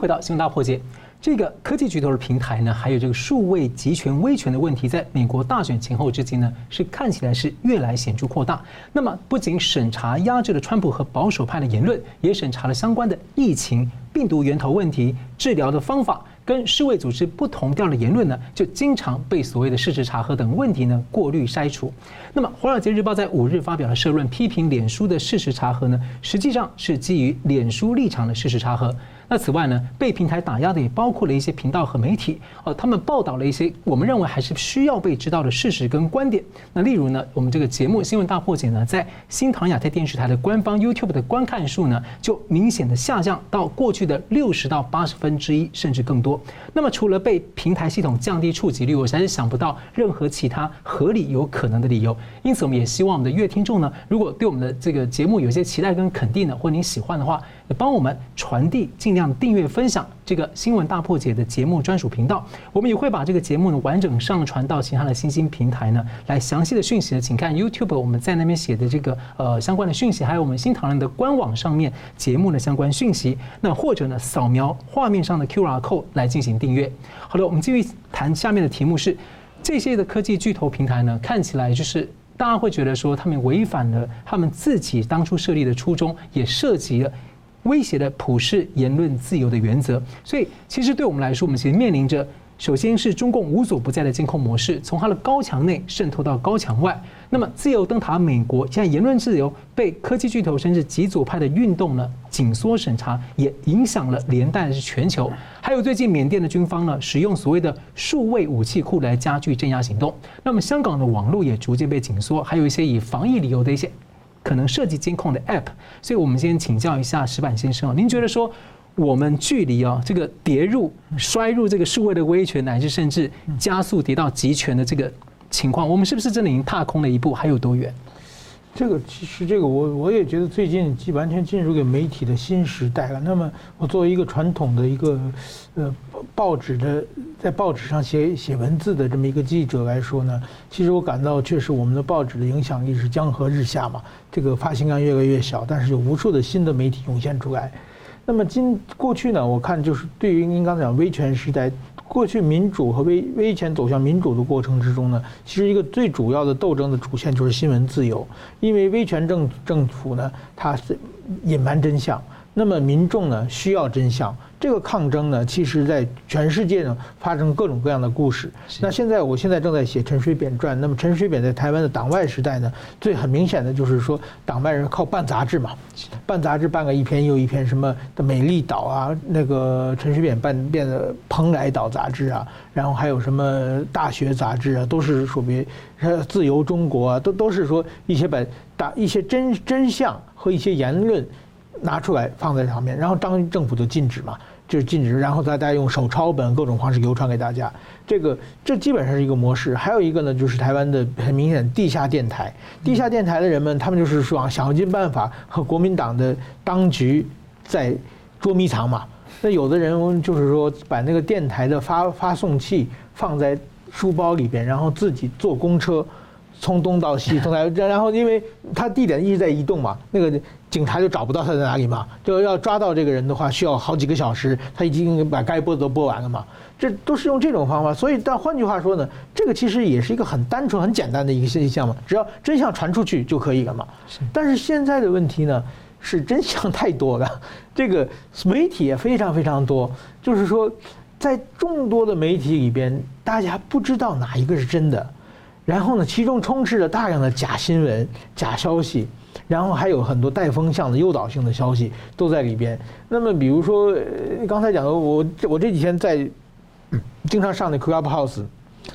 回到新闻大破解。这个科技巨头的平台呢，还有这个数位集权威权的问题，在美国大选前后之间呢，是看起来是越来显著扩大。那么，不仅审查压制了川普和保守派的言论，也审查了相关的疫情、病毒源头问题、治疗的方法。跟世卫组织不同调的言论呢，就经常被所谓的事实查核等问题呢过滤筛除。那么，《华尔街日报》在五日发表了社论，批评脸书的事实查核呢，实际上是基于脸书立场的事实查核。那此外呢，被平台打压的也包括了一些频道和媒体，哦，他们报道了一些我们认为还是需要被知道的事实跟观点。那例如呢，我们这个节目《新闻大破解》呢，在新唐亚太电视台的官方 YouTube 的观看数呢，就明显的下降到过去的六十到八十分之一，甚至更多。那么除了被平台系统降低触及率，我实在想不到任何其他合理有可能的理由。因此，我们也希望我们的乐听众呢，如果对我们的这个节目有些期待跟肯定的，或您喜欢的话，帮我们传递，尽量订阅分享这个新闻大破解的节目专属频道。我们也会把这个节目呢完整上传到其他的新兴平台呢，来详细的讯息呢，请看 YouTube 我们在那边写的这个呃相关的讯息，还有我们新唐人的官网上面节目的相关讯息。那或者呢，扫描画面上的 QR code 来进行订阅。好的，我们继续谈下面的题目是：这些的科技巨头平台呢，看起来就是大家会觉得说他们违反了他们自己当初设立的初衷，也涉及了。威胁了普世言论自由的原则，所以其实对我们来说，我们其实面临着，首先是中共无所不在的监控模式，从它的高墙内渗透到高墙外。那么自由灯塔美国现在言论自由被科技巨头甚至极左派的运动呢紧缩审查，也影响了连带的是全球。还有最近缅甸的军方呢使用所谓的数位武器库来加剧镇压行动。那么香港的网络也逐渐被紧缩，还有一些以防疫理由的一些。可能涉及监控的 App，所以我们先请教一下石板先生，您觉得说我们距离啊这个跌入摔入这个数位的威权，乃至甚至加速跌到极权的这个情况，我们是不是真的已经踏空了一步？还有多远？这个其实这个我我也觉得最近既完全进入给媒体的新时代了。那么我作为一个传统的一个呃报纸的在报纸上写写文字的这么一个记者来说呢，其实我感到确实我们的报纸的影响力是江河日下嘛。这个发行量越来越小，但是有无数的新的媒体涌现出来。那么今过去呢，我看就是对于您刚才讲威权时代。过去民主和威威权走向民主的过程之中呢，其实一个最主要的斗争的主线就是新闻自由，因为威权政政府呢，它是隐瞒真相，那么民众呢需要真相。这个抗争呢，其实在全世界呢发生各种各样的故事。那现在，我现在正在写陈水扁传。那么陈水扁在台湾的党外时代呢，最很明显的就是说，党外人靠办杂志嘛，办杂志办个一篇又一篇，什么的美丽岛啊，那个陈水扁办变的蓬莱岛杂志啊，然后还有什么大学杂志啊，都是属于自由中国啊，都都是说一些把打一些真真相和一些言论拿出来放在上面，然后当政府就禁止嘛。就是禁止，然后大家用手抄本各种方式流传给大家。这个这基本上是一个模式。还有一个呢，就是台湾的很明显地下电台。地下电台的人们，他们就是说想尽办法和国民党的当局在捉迷藏嘛。那有的人就是说把那个电台的发发送器放在书包里边，然后自己坐公车从东到西，从来然后因为他地点一直在移动嘛，那个。警察就找不到他在哪里嘛，就要抓到这个人的话，需要好几个小时，他已经把该播的都播完了嘛。这都是用这种方法，所以但换句话说呢，这个其实也是一个很单纯、很简单的一个现象嘛，只要真相传出去就可以了嘛。但是现在的问题呢，是真相太多了，这个媒体也非常非常多，就是说，在众多的媒体里边，大家不知道哪一个是真的，然后呢，其中充斥着大量的假新闻、假消息。然后还有很多带风向的诱导性的消息都在里边。那么，比如说刚才讲的，我我这几天在经常上那 Clubhouse，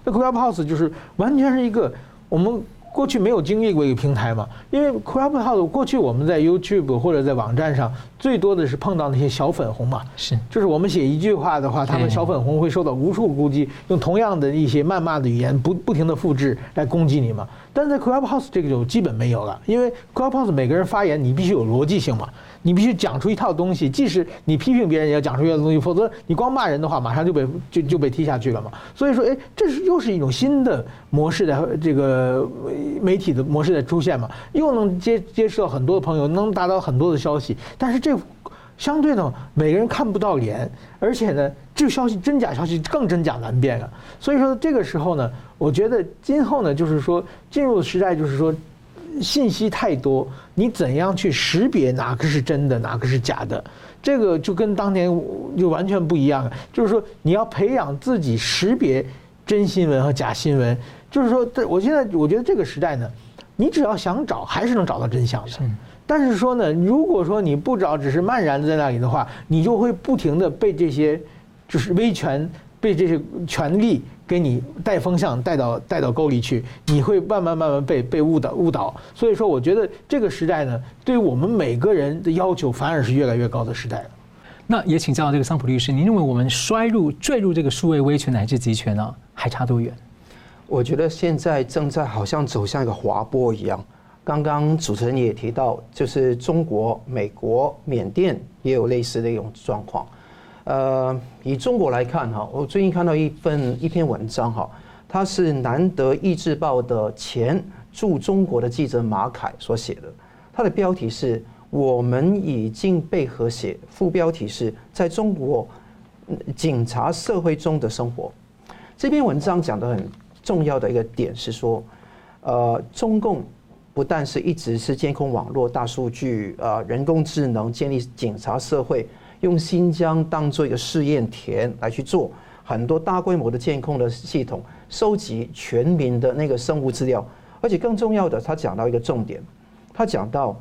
那 Clubhouse 就是完全是一个我们。过去没有经历过一个平台嘛？因为 Clubhouse 过去我们在 YouTube 或者在网站上，最多的是碰到那些小粉红嘛。是，就是我们写一句话的话，他们小粉红会受到无数攻击，用同样的一些谩骂的语言不不停的复制来攻击你嘛。但是在 Clubhouse 这个就基本没有了，因为 Clubhouse 每个人发言你必须有逻辑性嘛。你必须讲出一套东西，即使你批评别人，也要讲出一套东西，否则你光骂人的话，马上就被就就被踢下去了嘛。所以说，哎，这是又是一种新的模式的这个媒体的模式的出现嘛，又能接接触到很多的朋友，能达到很多的消息，但是这相对呢，每个人看不到脸，而且呢，这个消息真假消息更真假难辨啊。所以说这个时候呢，我觉得今后呢，就是说进入时代，就是说。信息太多，你怎样去识别哪个是真的，哪个是假的？这个就跟当年就完全不一样了。就是说，你要培养自己识别真新闻和假新闻。就是说，这我现在我觉得这个时代呢，你只要想找，还是能找到真相的。但是说呢，如果说你不找，只是漫然在那里的话，你就会不停的被这些就是威权，被这些权力。给你带风向，带到带到沟里去，你会慢慢慢慢被被误导误导。所以说，我觉得这个时代呢，对于我们每个人的要求反而是越来越高的时代了。那也请教这个桑普律师，您认为我们衰入坠入这个数位威权乃至集权呢，还差多远？我觉得现在正在好像走向一个滑坡一样。刚刚主持人也提到，就是中国、美国、缅甸也有类似的一种状况。呃，以中国来看哈，我最近看到一份一篇文章哈，它是南德意志报的前驻中国的记者马凯所写的，他的标题是“我们已经被和谐”，副标题是在中国警察社会中的生活。这篇文章讲的很重要的一个点是说，呃，中共不但是一直是监控网络、大数据、呃，人工智能建立警察社会。用新疆当做一个试验田来去做很多大规模的监控的系统，收集全民的那个生物资料，而且更重要的，他讲到一个重点，他讲到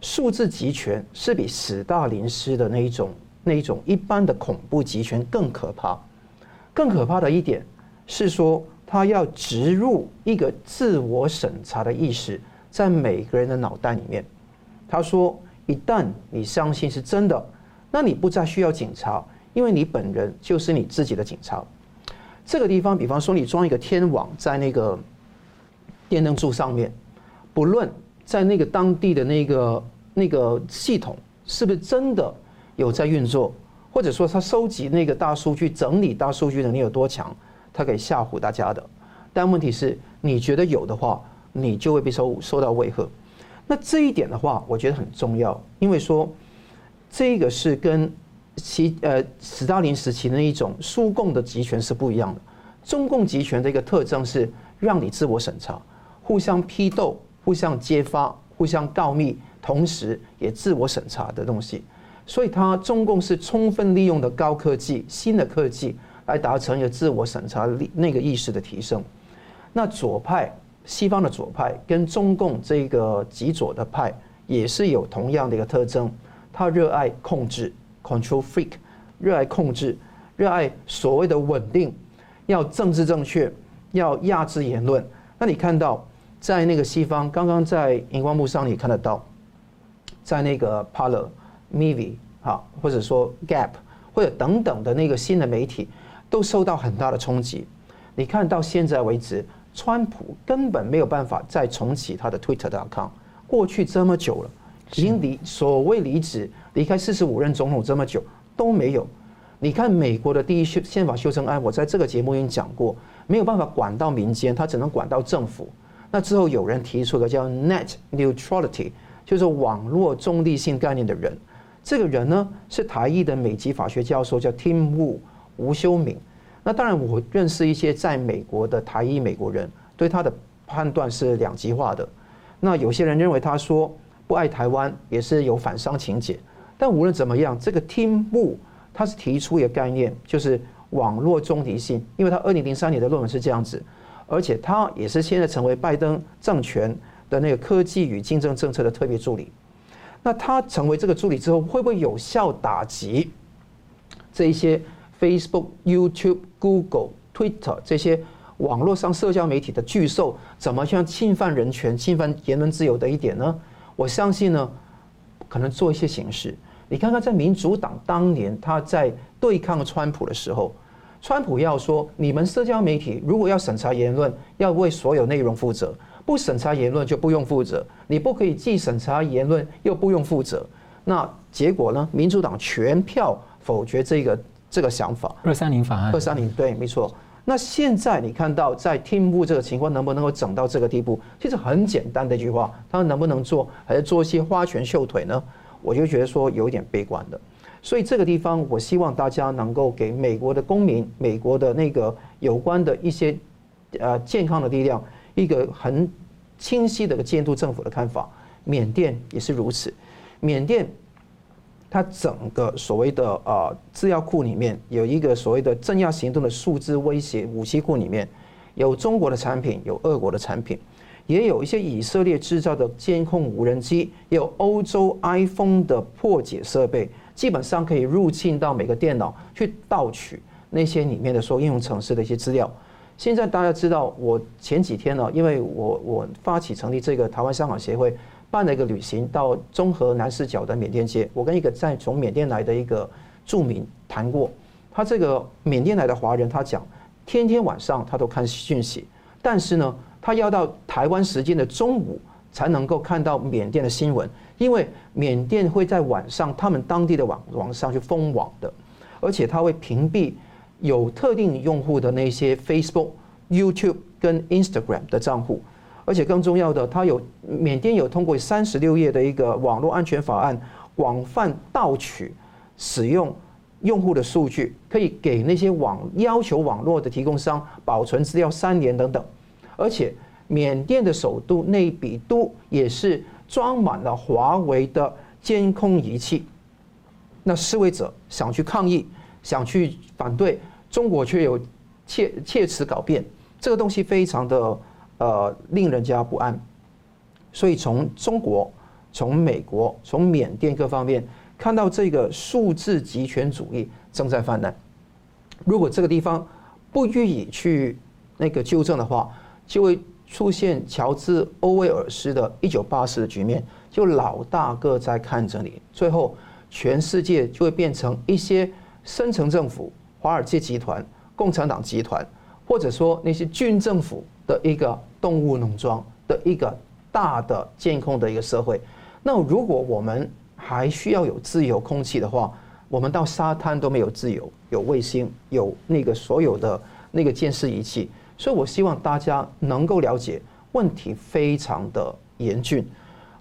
数字集权是比史大林式的那一种那一种一般的恐怖集权更可怕。更可怕的一点是说，他要植入一个自我审查的意识在每个人的脑袋里面。他说，一旦你相信是真的。那你不再需要警察，因为你本人就是你自己的警察。这个地方，比方说你装一个天网在那个电灯柱上面，不论在那个当地的那个那个系统是不是真的有在运作，或者说他收集那个大数据、整理大数据能力有多强，他可以吓唬大家的。但问题是，你觉得有的话，你就会被受受到威吓。那这一点的话，我觉得很重要，因为说。这个是跟其呃斯大林时期的一种苏共的集权是不一样的。中共集权的一个特征是让你自我审查，互相批斗、互相揭发、互相告密，同时也自我审查的东西。所以，他中共是充分利用的高科技、新的科技来达成一个自我审查力那个意识的提升。那左派西方的左派跟中共这个极左的派也是有同样的一个特征。他热爱控制，control freak，热爱控制，热爱所谓的稳定，要政治正确，要压制言论。那你看到在那个西方，刚刚在荧光幕上你看得到，在那个 Polar，Mivi 啊，或者说 Gap 或者等等的那个新的媒体，都受到很大的冲击。你看到现在为止，川普根本没有办法再重启他的 Twitter 的 account，过去这么久了。已经离所谓离职离开四十五任总统这么久都没有。你看美国的第一修宪法修正案，我在这个节目已经讲过，没有办法管到民间，他只能管到政府。那之后有人提出了叫 Net Neutrality，就是网络中立性概念的人。这个人呢是台裔的美籍法学教授，叫 Tim Wu 吴修明。那当然我认识一些在美国的台裔美国人，对他的判断是两极化的。那有些人认为他说。不爱台湾也是有反商情节，但无论怎么样，这个 Tim Wu 他是提出一个概念，就是网络中立性，因为他二零零三年的论文是这样子，而且他也是现在成为拜登政权的那个科技与竞争政策的特别助理。那他成为这个助理之后，会不会有效打击这一些 Facebook、YouTube、Google、Twitter 这些网络上社交媒体的巨兽，怎么像侵犯人权、侵犯言论自由的一点呢？我相信呢，可能做一些形式。你看看，在民主党当年他在对抗川普的时候，川普要说，你们社交媒体如果要审查言论，要为所有内容负责；不审查言论就不用负责。你不可以既审查言论又不用负责。那结果呢？民主党全票否决这个这个想法。二三零法案。二三零对，没错。那现在你看到在听布这个情况能不能够整到这个地步？其实很简单的一句话，他能不能做，还是做一些花拳绣腿呢？我就觉得说有一点悲观的。所以这个地方，我希望大家能够给美国的公民、美国的那个有关的一些呃健康的力量一个很清晰的监督政府的看法。缅甸也是如此，缅甸它整个所谓的呃资料库里面有一个所谓的镇压行动的数字威胁武器库里面有中国的产品，有俄国的产品，也有一些以色列制造的监控无人机，也有欧洲 iPhone 的破解设备。基本上可以入侵到每个电脑去盗取那些里面的说应用程式的一些资料。现在大家知道，我前几天呢，因为我我发起成立这个台湾香港协会，办了一个旅行到中和南势角的缅甸街，我跟一个在从缅甸来的一个住民谈过，他这个缅甸来的华人，他讲天天晚上他都看讯息，但是呢，他要到台湾时间的中午才能够看到缅甸的新闻。因为缅甸会在晚上，他们当地的网网上去封网的，而且他会屏蔽有特定用户的那些 Facebook、YouTube 跟 Instagram 的账户，而且更重要的，它有缅甸有通过三十六页的一个网络安全法案，广泛盗取使用用户的数据，可以给那些网要求网络的提供商保存资料三年等等，而且缅甸的首都内比都也是。装满了华为的监控仪器，那示威者想去抗议，想去反对，中国却有切切词狡辩，这个东西非常的呃令人家不安。所以从中国、从美国、从缅甸各方面看到这个数字集权主义正在泛滥，如果这个地方不予以去那个纠正的话，就会。出现乔治·欧威尔斯的一九八四的局面，就老大哥在看着你，最后全世界就会变成一些深层政府、华尔街集团、共产党集团，或者说那些军政府的一个动物农庄的一个大的监控的一个社会。那如果我们还需要有自由空气的话，我们到沙滩都没有自由，有卫星，有那个所有的那个监视仪器。所以，我希望大家能够了解问题非常的严峻。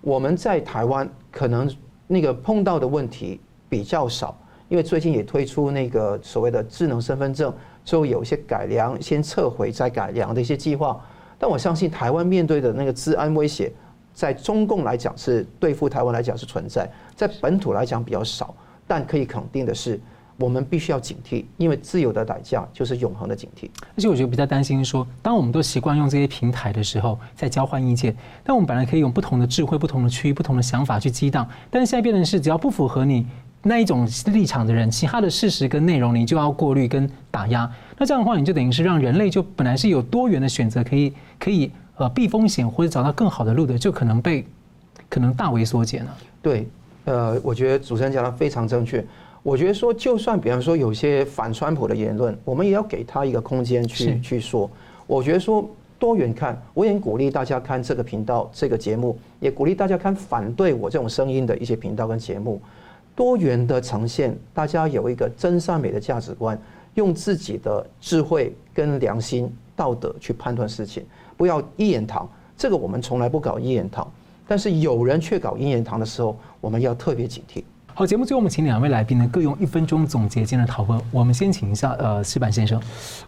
我们在台湾可能那个碰到的问题比较少，因为最近也推出那个所谓的智能身份证，就有一些改良，先撤回再改良的一些计划。但我相信台湾面对的那个治安威胁，在中共来讲是对付台湾来讲是存在，在本土来讲比较少。但可以肯定的是。我们必须要警惕，因为自由的代价就是永恒的警惕。而且我觉得比较担心说，当我们都习惯用这些平台的时候，在交换意见，但我们本来可以用不同的智慧、不同的区域、不同的想法去激荡，但是现在变成是，只要不符合你那一种立场的人，其他的事实跟内容你就要过滤跟打压。那这样的话，你就等于是让人类就本来是有多元的选择，可以可以呃避风险或者找到更好的路的，就可能被可能大为缩减了。对，呃，我觉得主持人讲的非常正确。我觉得说，就算比方说有些反川普的言论，我们也要给他一个空间去去说。我觉得说多元看，我也鼓励大家看这个频道这个节目，也鼓励大家看反对我这种声音的一些频道跟节目。多元的呈现，大家有一个真善美的价值观，用自己的智慧跟良心道德去判断事情，不要一言堂。这个我们从来不搞一言堂，但是有人却搞一言堂的时候，我们要特别警惕。好，节目最后我们请两位来宾呢，各用一分钟总结今天的讨论。我们先请一下呃，石板先生。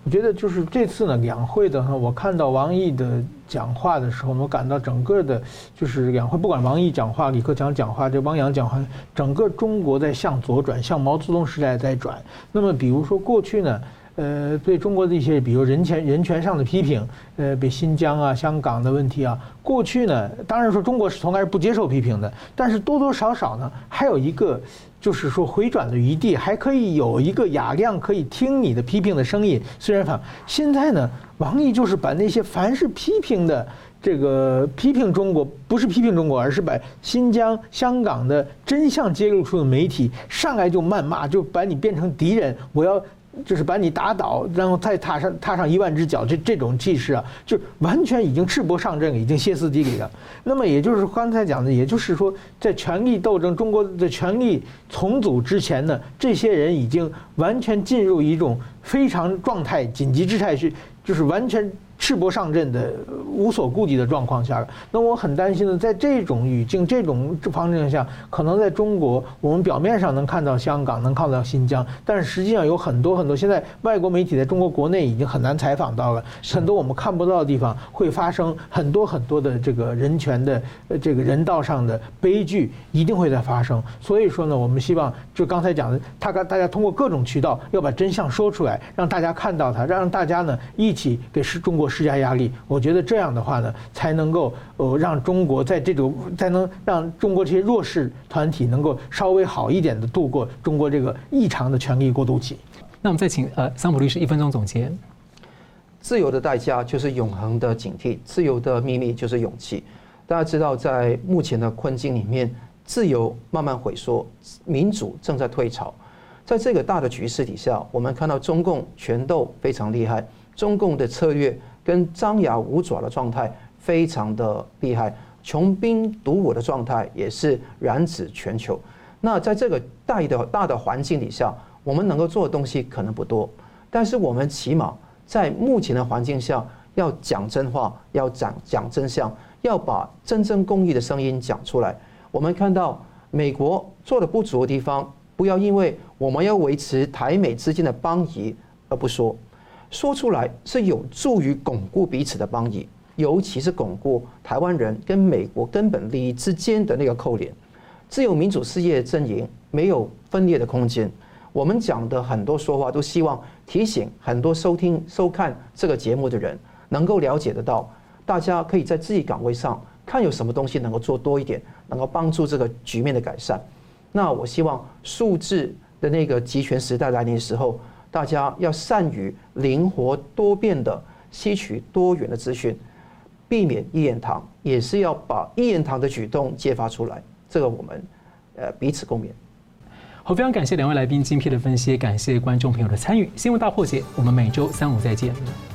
我觉得就是这次呢，两会的哈，我看到王毅的讲话的时候，我感到整个的，就是两会不管王毅讲话、李克强讲话、这汪洋讲话，整个中国在向左转，向毛泽东时代在转。那么比如说过去呢，呃，对中国的一些，比如人权人权上的批评，呃，比新疆啊、香港的问题啊，过去呢，当然说中国是从来是不接受批评的，但是多多少少呢，还有一个就是说回转的余地，还可以有一个雅量可以听你的批评的声音。虽然反现在呢，王毅就是把那些凡是批评的这个批评中国，不是批评中国，而是把新疆、香港的真相揭露出的媒体，上来就谩骂，就把你变成敌人，我要。就是把你打倒，然后再踏上踏上一万只脚，这这种气势啊，就完全已经赤膊上阵，已经歇斯底里了。那么也就是刚才讲的，也就是说，在权力斗争、中国的权力重组之前呢，这些人已经完全进入一种非常状态、紧急之态，是就是完全。赤膊上阵的无所顾忌的状况下，那我很担心的，在这种语境、这种方式下，可能在中国，我们表面上能看到香港，能看到新疆，但是实际上有很多很多，现在外国媒体在中国国内已经很难采访到了，很多我们看不到的地方会发生很多很多的这个人权的这个人道上的悲剧，一定会在发生。所以说呢，我们希望就刚才讲的，他跟大家通过各种渠道要把真相说出来，让大家看到它，让大家呢一起给是中国。施加压力，我觉得这样的话呢，才能够呃让中国在这种才能让中国这些弱势团体能够稍微好一点的度过中国这个异常的权力过渡期。那我们再请呃桑普律师一分钟总结。自由的代价就是永恒的警惕，自由的秘密就是勇气。大家知道，在目前的困境里面，自由慢慢萎缩，民主正在退潮。在这个大的局势底下，我们看到中共权斗非常厉害，中共的策略。跟张牙舞爪的状态非常的厉害，穷兵黩武的状态也是染指全球。那在这个大的大的环境底下，我们能够做的东西可能不多，但是我们起码在目前的环境下，要讲真话，要讲讲真相，要把真正公义的声音讲出来。我们看到美国做的不足的地方，不要因为我们要维持台美之间的邦谊而不说。说出来是有助于巩固彼此的邦谊，尤其是巩固台湾人跟美国根本利益之间的那个扣连。自由民主事业阵营没有分裂的空间。我们讲的很多说话，都希望提醒很多收听收看这个节目的人，能够了解得到，大家可以在自己岗位上看有什么东西能够做多一点，能够帮助这个局面的改善。那我希望数字的那个集权时代来临的时候。大家要善于灵活多变的吸取多元的资讯，避免一言堂，也是要把一言堂的举动揭发出来。这个我们呃彼此共勉。好，非常感谢两位来宾精辟的分析，感谢观众朋友的参与。新闻大破解，我们每周三五再见。